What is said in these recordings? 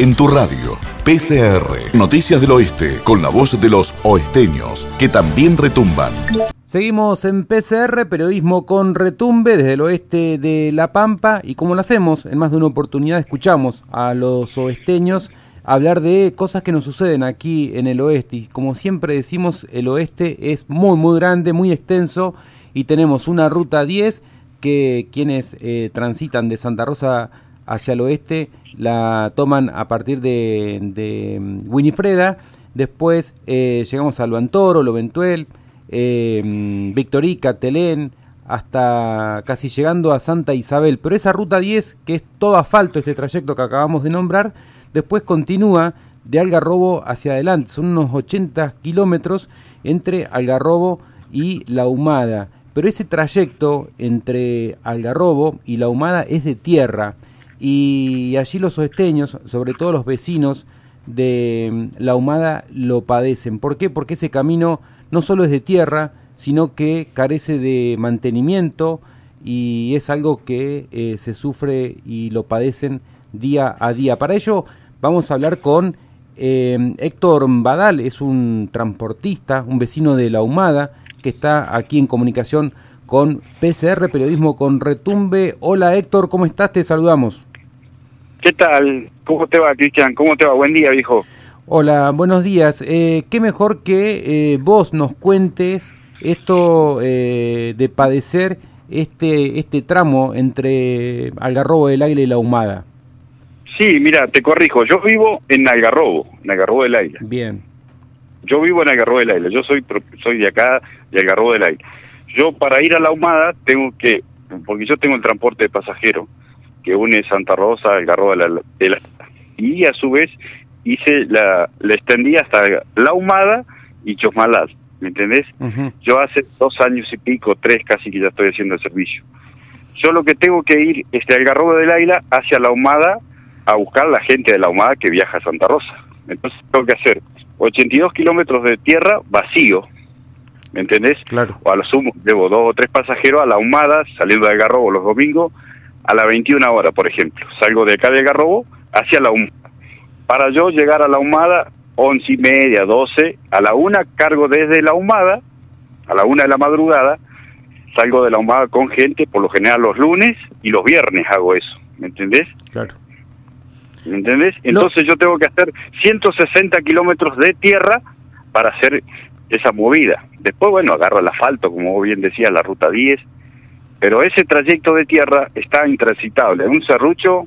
en tu radio. PCR, Noticias del Oeste, con la voz de los oesteños, que también retumban. Seguimos en PCR, periodismo con retumbe desde el oeste de La Pampa y como lo hacemos, en más de una oportunidad escuchamos a los oesteños hablar de cosas que nos suceden aquí en el oeste. Y como siempre decimos, el oeste es muy, muy grande, muy extenso y tenemos una ruta 10 que quienes eh, transitan de Santa Rosa hacia el oeste la toman a partir de, mm, Winifreda. Después eh, llegamos a Loantoro, Loventuel, eh, mm, Victorica, Telén, hasta casi llegando a Santa Isabel. Pero esa ruta 10, que es todo asfalto, este trayecto que acabamos de nombrar, después continúa de Algarrobo hacia adelante. Son unos 80 kilómetros entre Algarrobo y La Humada. Pero ese trayecto entre Algarrobo y La Humada es de tierra. Y allí los oesteños, sobre todo los vecinos de mm, La Humada, lo padecen. ¿Por qué? Porque ese camino no solo es de tierra, sino que carece de mantenimiento y es algo que eh, se sufre y lo padecen día a día. Para ello vamos a hablar con eh, Héctor Badal, es un transportista, un vecino de La Humada, que está aquí en comunicación con PCR Periodismo con Retumbe. Hola Héctor, ¿cómo estás? Te saludamos. ¿Qué tal? ¿Cómo te va, Cristian? ¿Cómo te va? Buen día, viejo. Hola, buenos días. Eh, qué mejor que eh, vos nos cuentes esto de padecer este, este tramo entre Algarrobo del Águila y La Humada. Sí, mira, te corrijo, yo vivo en Algarrobo, en Algarrobo del Aire. Bien. Yo vivo en Algarrobo del Aire, yo soy soy de acá, de Algarrobo del Aire. Yo para ir a La Humada tengo que, porque yo tengo el transporte de pasajeros que une Santa Rosa, Algarrobo del Aire, y a su vez hice la, la extendí hasta La Humada y Chosmalal, ¿me entendés? Yo hace dos años y pico, tres casi que ya estoy haciendo el servicio. Yo lo que tengo que ir es de Algarrobo del Aire hacia La Humada a buscar la gente de la Humada que viaja a Santa Rosa. Entonces tengo que hacer 82 kilómetros de tierra vacío, ¿me entendés? Claro. O a lo sumo, debo dos o tres pasajeros a la Humada, saliendo de Garrobo los domingos, a las 21 horas, por ejemplo. Salgo de acá de Garrobo hacia la Humada. Para yo llegar a la Humada, once y media, 12, a la una cargo desde la Humada, a la una de la madrugada, salgo de la Humada con gente, por lo general los lunes y los viernes hago eso, ¿me entendés? Claro. ¿Me entendés? Entonces yo tengo que hacer 160 kilómetros de tierra para hacer esa movida. Después, bueno, agarro el asfalto, como bien decía, la ruta 10, pero ese trayecto de tierra está intransitable. Un serrucho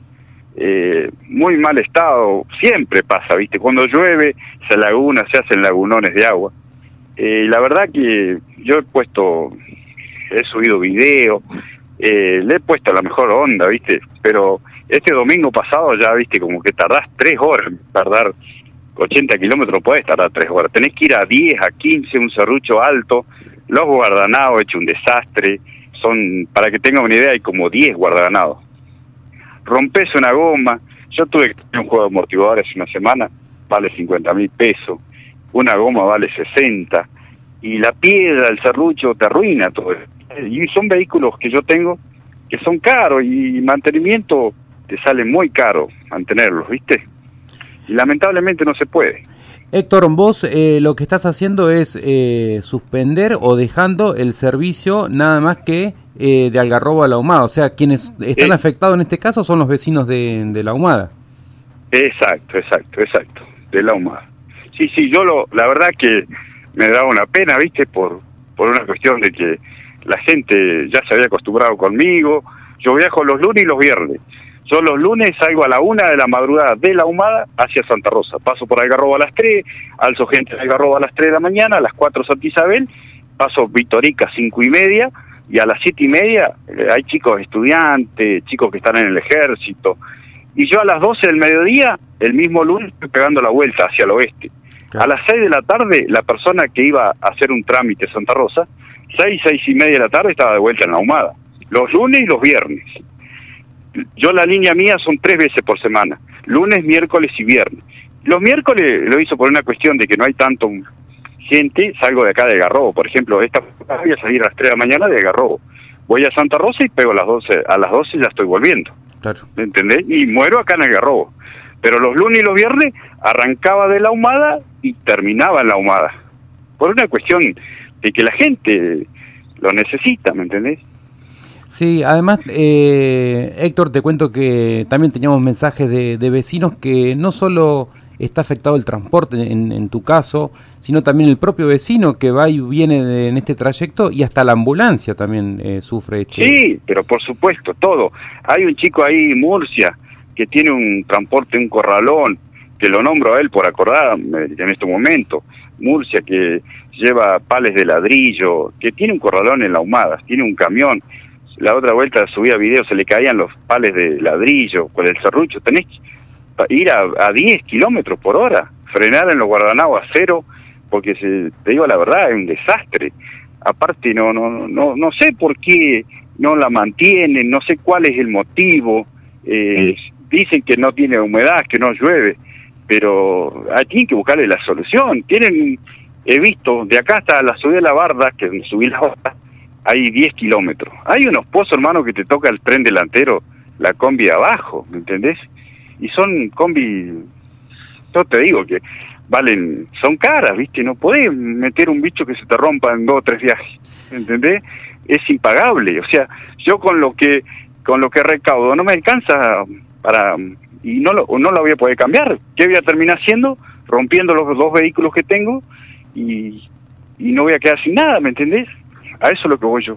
eh, muy mal estado, siempre pasa, ¿viste? Cuando llueve, se laguna, se hacen lagunones de agua. Eh, la verdad que yo he puesto, he subido video, eh, le he puesto la mejor onda, ¿viste? Pero este domingo pasado ya viste como que tardás tres horas tardar 80 kilómetros, puedes tardar tres horas. Tenés que ir a 10, a 15, un serrucho alto, los guardanados hecho un desastre. Son, para que tengan una idea, hay como 10 guardanados. Rompes una goma. Yo tuve que tener un juego de amortiguadores una semana, vale 50 mil pesos. Una goma vale 60. Y la piedra, el serrucho, te arruina todo. Y son vehículos que yo tengo que son caros y mantenimiento te sale muy caro mantenerlos, ¿viste? Y lamentablemente no se puede. Héctor, vos eh, lo que estás haciendo es eh, suspender o dejando el servicio nada más que eh, de Algarrobo a la Humada. O sea, quienes están afectados en este caso son los vecinos de, de, la Humada. Exacto, exacto, exacto, de la Humada. Sí, sí, yo lo, la verdad que me da una pena, ¿viste? Por, por una cuestión de que la gente ya se había acostumbrado conmigo. Yo viajo los lunes y los viernes. Yo los lunes salgo a la una de la madrugada de la Humada hacia Santa Rosa. Paso por Algarrobo a las tres, alzo gente de Algarrobo a las tres de la mañana, a las cuatro Santa Isabel, paso Victorica cinco y media, y a las siete y media eh, hay chicos estudiantes, chicos que están en el ejército. Y yo a las doce del mediodía, el mismo lunes, estoy pegando la vuelta hacia el oeste. A las seis de la tarde, la persona que iba a hacer un trámite Santa Rosa, seis, seis y media de la tarde estaba de vuelta en la Humada. Los lunes y los viernes yo la línea mía son tres veces por semana, lunes, miércoles y viernes. Los miércoles lo hizo por una cuestión de que no hay tanto gente, salgo de acá de Garrobo, por ejemplo, esta voy a salir a las 3 de la mañana de Garrobo. Voy a Santa Rosa y pego a las 12, a las 12 ya estoy volviendo. Claro. ¿Me entendés? Y muero acá en el Garrobo. Pero los lunes y los viernes arrancaba de la ahumada y terminaba en la ahumada. Por una cuestión de que la gente lo necesita, ¿me entendés? Sí, además, eh, Héctor, te cuento que también teníamos mensajes de, de vecinos que no solo está afectado el transporte en, tu caso, sino también el propio vecino que va y viene en este trayecto y hasta la ambulancia también eh, sufre. Este... Sí, pero por supuesto, todo. Hay un chico ahí en Murcia que tiene un transporte, un corralón, que lo nombro a él por acordar en este momento, Murcia que lleva pales de ladrillo, que tiene un corralón en la humada, tiene un camión. La otra vuelta subía video, se le caían los pales de ladrillo con el serrucho. Tenés ir a, a 10 kilómetros por hora, frenar en los guardanao a cero, porque se, te digo la verdad, es un desastre. Aparte, no, no, no, no sé por qué no la mantienen, no sé cuál es el motivo. Eh, dicen que no tiene humedad, que no llueve, pero hay que buscarle la solución. Tienen, he visto, de acá hasta la subida de la barda, que subí la barda, hay 10 kilómetros. Hay unos pozos, hermano, que te toca el tren delantero, la combi abajo, ¿me entendés? y son combi, yo te digo que valen, son caras, ¿viste? No podés meter un bicho que se te rompa en dos o tres viajes, ¿entendés? Es impagable, o sea, yo con lo que con lo que recaudo no me alcanza para y no lo, no lo voy a poder cambiar. ¿Qué voy a terminar haciendo? Rompiendo los dos vehículos que tengo y, y no voy a quedar sin nada, ¿me entendés? A eso es lo que voy yo.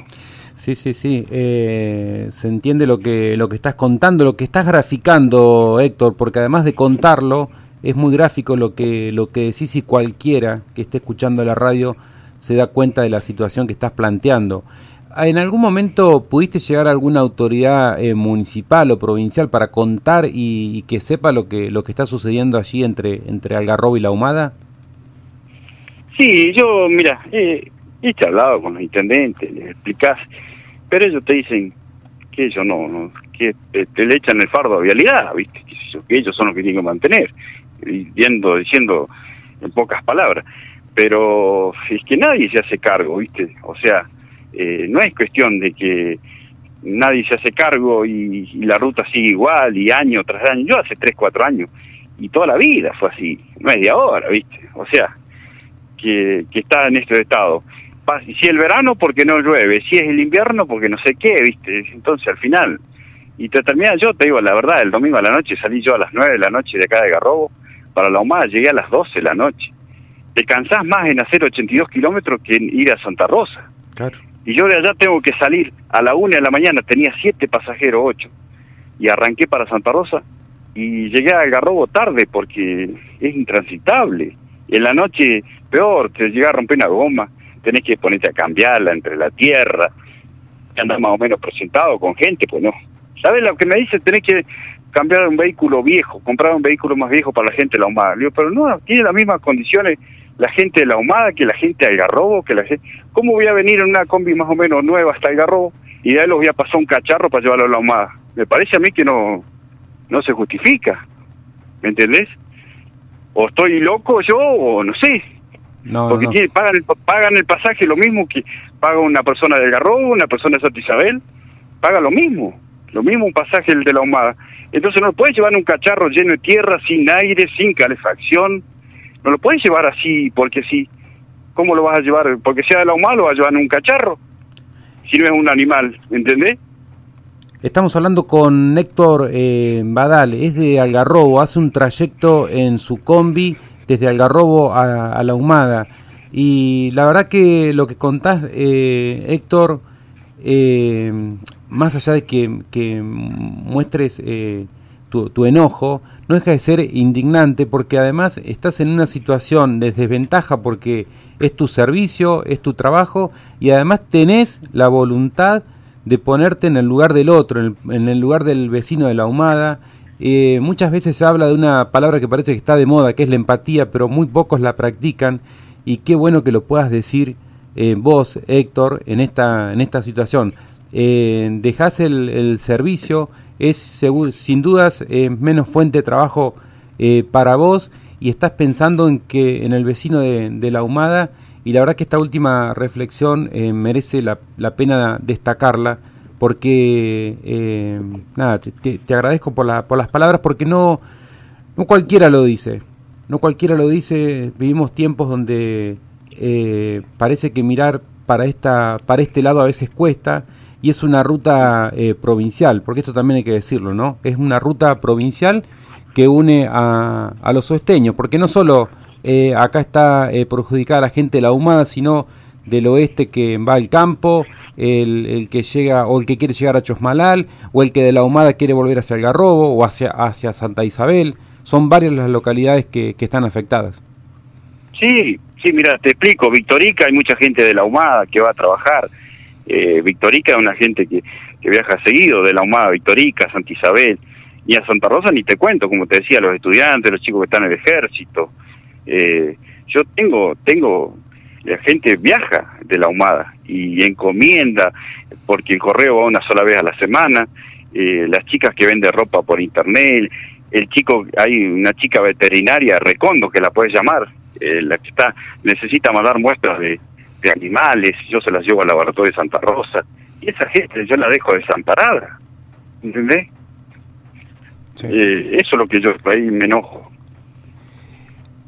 Sí, sí, sí. Eh, se entiende lo que, lo que estás contando, lo que estás graficando, Héctor, porque además de contarlo, es muy gráfico lo que, lo que decís y cualquiera que esté escuchando la radio se da cuenta de la situación que estás planteando. ¿En algún momento pudiste llegar a alguna autoridad eh, municipal o provincial para contar y, que sepa lo que, lo que está sucediendo allí entre, entre Algarrobo y La Humada? Sí, yo, mira, eh, he charlado con los intendentes, les explicás pero ellos te dicen que ellos no, que te, le echan el fardo a vialidad, ¿viste? Que, ellos son los que tienen que mantener, viendo, diciendo en pocas palabras. Pero es que nadie se hace cargo, ¿viste? O sea, eh, no es cuestión de que nadie se hace cargo y, la ruta sigue igual y año tras año. Yo hace 3, 4 años y toda la vida fue así, no es de ahora, ¿viste? O sea, que, que está en este estado si el verano porque no llueve, si es el invierno porque no sé qué, ¿viste? Entonces al final, y te termina, yo te digo la verdad, el domingo a la noche salí yo a las 9 de la noche de acá de Garrobo para la Humada, llegué a las 12 de la noche. Te cansás más en hacer 82 kilómetros que en ir a Santa Rosa. Claro. Y yo de allá tengo que salir a la 1 de la mañana, tenía 7 pasajeros, 8, y arranqué para Santa Rosa y llegué a Garrobo tarde porque es intransitable. Y en la noche, peor, te llega a romper una goma tenés que ponerte a cambiarla entre la tierra, y andar más o menos presentado con gente, pues no. ¿Sabes lo que me dice? Tenés que cambiar un vehículo viejo, comprar un vehículo más viejo para la gente de la Humada. digo, pero no, tiene las mismas condiciones la gente de la Humada que la gente de Algarrobo, que la gente... ¿Cómo voy a venir en una combi más o menos nueva hasta Algarrobo y de ahí los voy a pasar un cacharro para llevarlo a la Humada? Me parece a mí que no, no se justifica, ¿me entendés? O estoy loco yo, o no sé, porque pagan, el, pagan el pasaje lo mismo que paga una persona de Garrobo, una persona de Santa Isabel, paga lo mismo, lo mismo un pasaje el de la Humada. Entonces no lo puedes llevar en un cacharro lleno de tierra, sin aire, sin calefacción, no lo puedes llevar así porque sí. ¿Cómo lo vas a llevar? Porque sea de la Humada lo vas a llevar en un cacharro, si no es un animal, ¿entendés? Estamos hablando con Héctor eh, Badal, es de Algarrobo, hace un trayecto en su combi desde Algarrobo a, la Humada. Y la verdad que lo que contás, eh, Héctor, eh, más allá de que, muestres eh, tu, enojo, no deja de ser indignante porque además estás en una situación de desventaja porque es tu servicio, es tu trabajo y además tenés la voluntad de ponerte en el lugar del otro, en el, en el lugar del vecino de la humada eh, muchas veces se habla de una palabra que parece que está de moda, que es la empatía, pero muy pocos la practican. Y qué bueno que lo puedas decir eh, vos, Héctor, en esta, en esta situación. Eh, dejás el, servicio, es sin dudas menos fuente de trabajo para vos y estás pensando en que en el vecino de, la humada y la verdad que esta última reflexión merece la pena destacarla porque, eh, nada, te, agradezco por, la, por las palabras, porque no, no cualquiera lo dice, no cualquiera lo dice, vivimos tiempos donde eh, parece que mirar para, esta, para este lado a veces cuesta y es una ruta eh, provincial, porque esto también hay que decirlo, ¿no? Es una ruta provincial que une a, a los oesteños, porque no solo eh, acá está perjudicada la gente de la Humada, sino del oeste que va al campo, el, el, que llega o el que quiere llegar a Chosmalal, o el que de la Humada quiere volver hacia Algarrobo o hacia, hacia Santa Isabel. Son varias las localidades que, que están afectadas. Sí, sí, mira, te explico. Victorica hay mucha gente de la Humada que va a trabajar. Eh, Victorica es una gente que, que viaja seguido de la Humada, Victorica, Santa Isabel. Y a Santa Rosa ni te cuento, como te decía, los estudiantes, los chicos que están en el ejército. Eh, yo tengo, tengo, la gente viaja de la Humada y encomienda, porque el correo va una sola vez a la semana. Eh, las chicas que venden ropa por internet, el chico, hay una chica veterinaria, Recondo, que la puedes llamar, eh, la que está, necesita mandar muestras de, de animales, yo se las llevo al laboratorio de Santa Rosa, y esa gente yo la dejo desamparada, ¿entendés? Sí. Eh, eso es lo que yo ahí me enojo.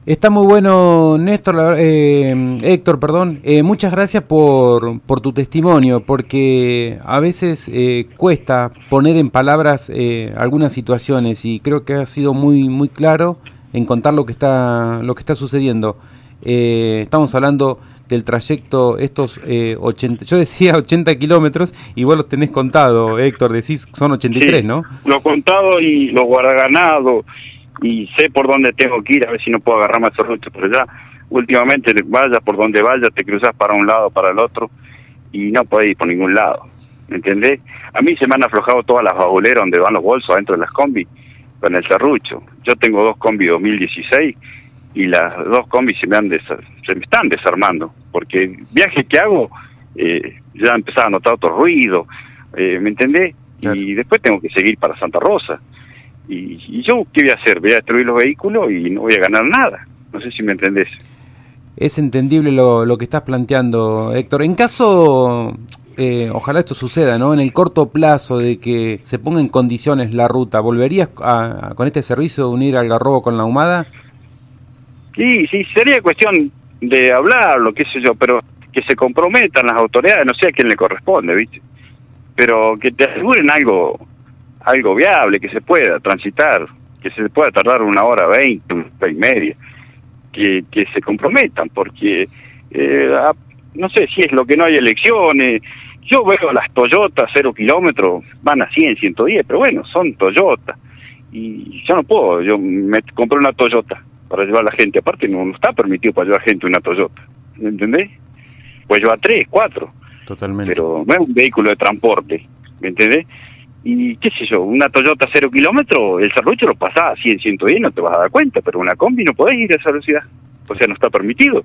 Está muy bueno, Néstor, eh, Héctor, perdón. Eh, muchas gracias por, por, tu testimonio, porque a veces eh, cuesta poner en palabras eh, algunas situaciones y creo que ha sido muy muy claro en contar lo que está lo que está sucediendo. Eh, estamos hablando del trayecto estos 80, yo decía 80 kilómetros y vos los tenés contado, Héctor, decís son 83, sí, ¿no? Lo contado y lo guardaganado y sé por dónde tengo que ir, a ver si no puedo agarrar más rutas, pero ya últimamente vaya por donde vaya, te cruzas para un lado, para el otro, y no puedes ir por ningún lado, ¿me entendés? A mí se me han aflojado todas las babuleras donde van los bolsos adentro de las combis, con el serrucho. Yo tengo dos combis 2016 y las dos combis se me, han se me están desarmando, porque el viaje que hago eh, ya empezaba a notar otro ruido, eh, ¿me entendés? Claro. Y después tengo que seguir para Santa Rosa. Y, y, yo, ¿qué voy a hacer? Voy a destruir los vehículos y no voy a ganar nada. No sé si me entendés. Es entendible lo, lo que estás planteando, Héctor. En caso, eh, ojalá esto suceda, ¿no? En el corto plazo de que se ponga en condiciones la ruta, ¿volverías a, a, con este servicio de unir al Garrobo con la Humada? Sí, sí, sería cuestión de hablarlo, qué sé yo, pero que se comprometan las autoridades, no sé a quién le corresponde, ¿viste? Pero que te aseguren algo algo viable, que se pueda transitar, que se pueda tardar una hora veinte, una hora y media, que, que se comprometan, porque eh, a, no sé si es lo que no hay elecciones, yo veo las Toyota cero kilómetros, van a 100, 110, pero bueno, son Toyota, y yo no puedo, yo me compré una Toyota para llevar a la gente, aparte no, no está permitido para llevar gente una Toyota, ¿me entendés? Pues lleva tres, cuatro. Totalmente. Pero no es un vehículo de transporte, ¿me entendés? Y qué sé yo, una Toyota cero kilómetros, el serrucho lo pasás a 100, 110, no te vas a dar cuenta, pero una combi no podés ir a esa velocidad, o sea, no está permitido.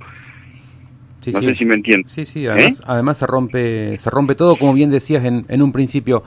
Sí, no sí. sé si me entiendes. Sí, sí, además, ¿Eh? además se rompe se rompe todo, como bien decías en, en un principio.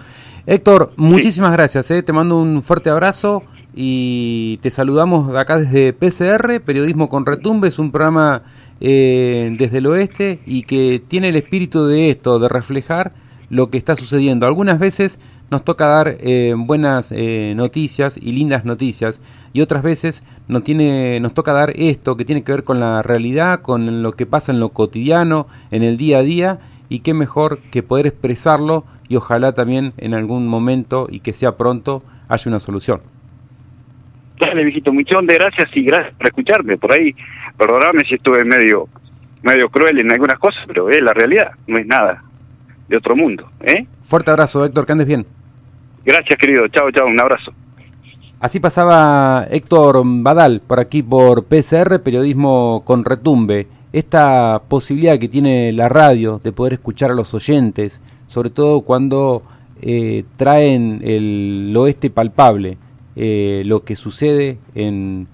Héctor, muchísimas sí. gracias, ¿eh? te mando un fuerte abrazo y te saludamos de acá desde PCR, Periodismo con Retumbe, es un programa eh, desde el oeste y que tiene el espíritu de esto, de reflejar lo que está sucediendo. Algunas veces nos toca dar eh, buenas eh, noticias y lindas noticias y otras veces nos, tiene, nos toca dar esto que tiene que ver con la realidad, con lo que pasa en lo cotidiano, en el día a día y qué mejor que poder expresarlo y ojalá también en algún momento y que sea pronto haya una solución. Dale, viejito, muchas gracias y gracias por escucharme. Por ahí, perdóname si estuve medio medio cruel en algunas cosas, pero es la realidad, no es nada de otro mundo. ¿eh? Fuerte abrazo, Héctor, que andes bien. Gracias, querido. Chao, chao, un abrazo. Así pasaba Héctor Badal por aquí por PCR, periodismo con retumbe. Esta posibilidad que tiene la radio de poder escuchar a los oyentes, sobre todo cuando eh, traen el oeste palpable, eh, lo que sucede en,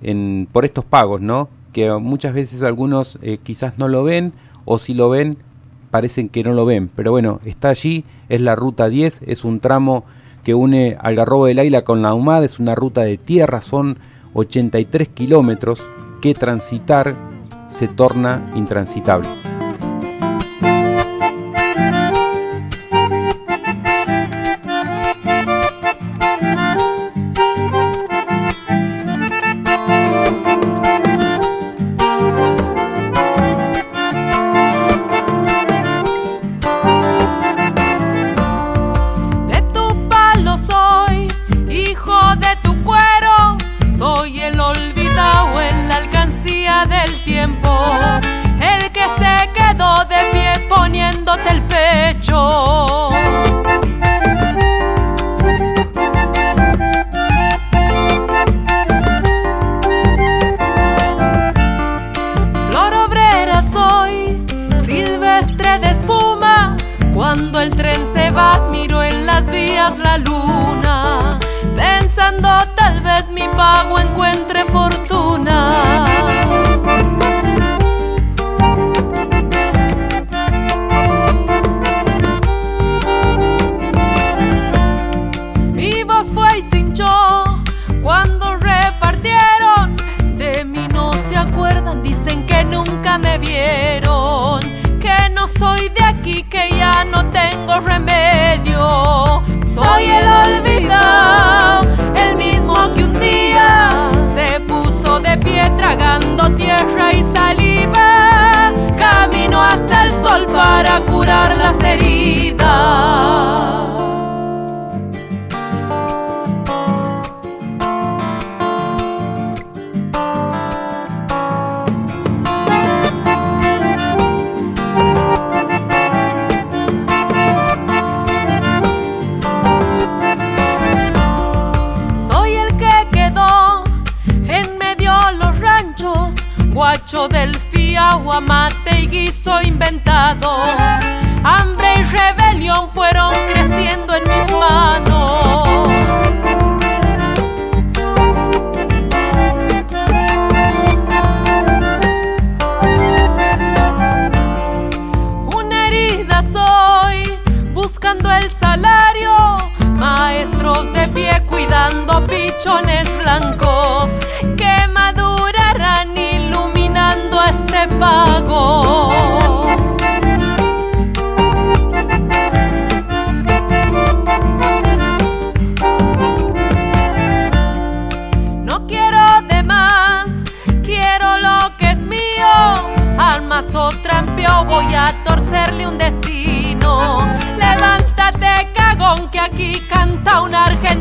en, por estos pagos, ¿no? Que muchas veces algunos eh, quizás no lo ven o si lo ven parecen que no lo ven, pero bueno, está allí, es la ruta 10, es un tramo que une Algarrobo del Águila con la Humada, es una ruta de tierra, son 83 kilómetros que transitar se torna intransitable. heridas. Soy el que quedó en medio de los ranchos, guacho del fiagua, mate y guiso inventado fueron creciendo en mis manos. voy a torcerle un destino. Levántate, cagón, que aquí canta un argentino.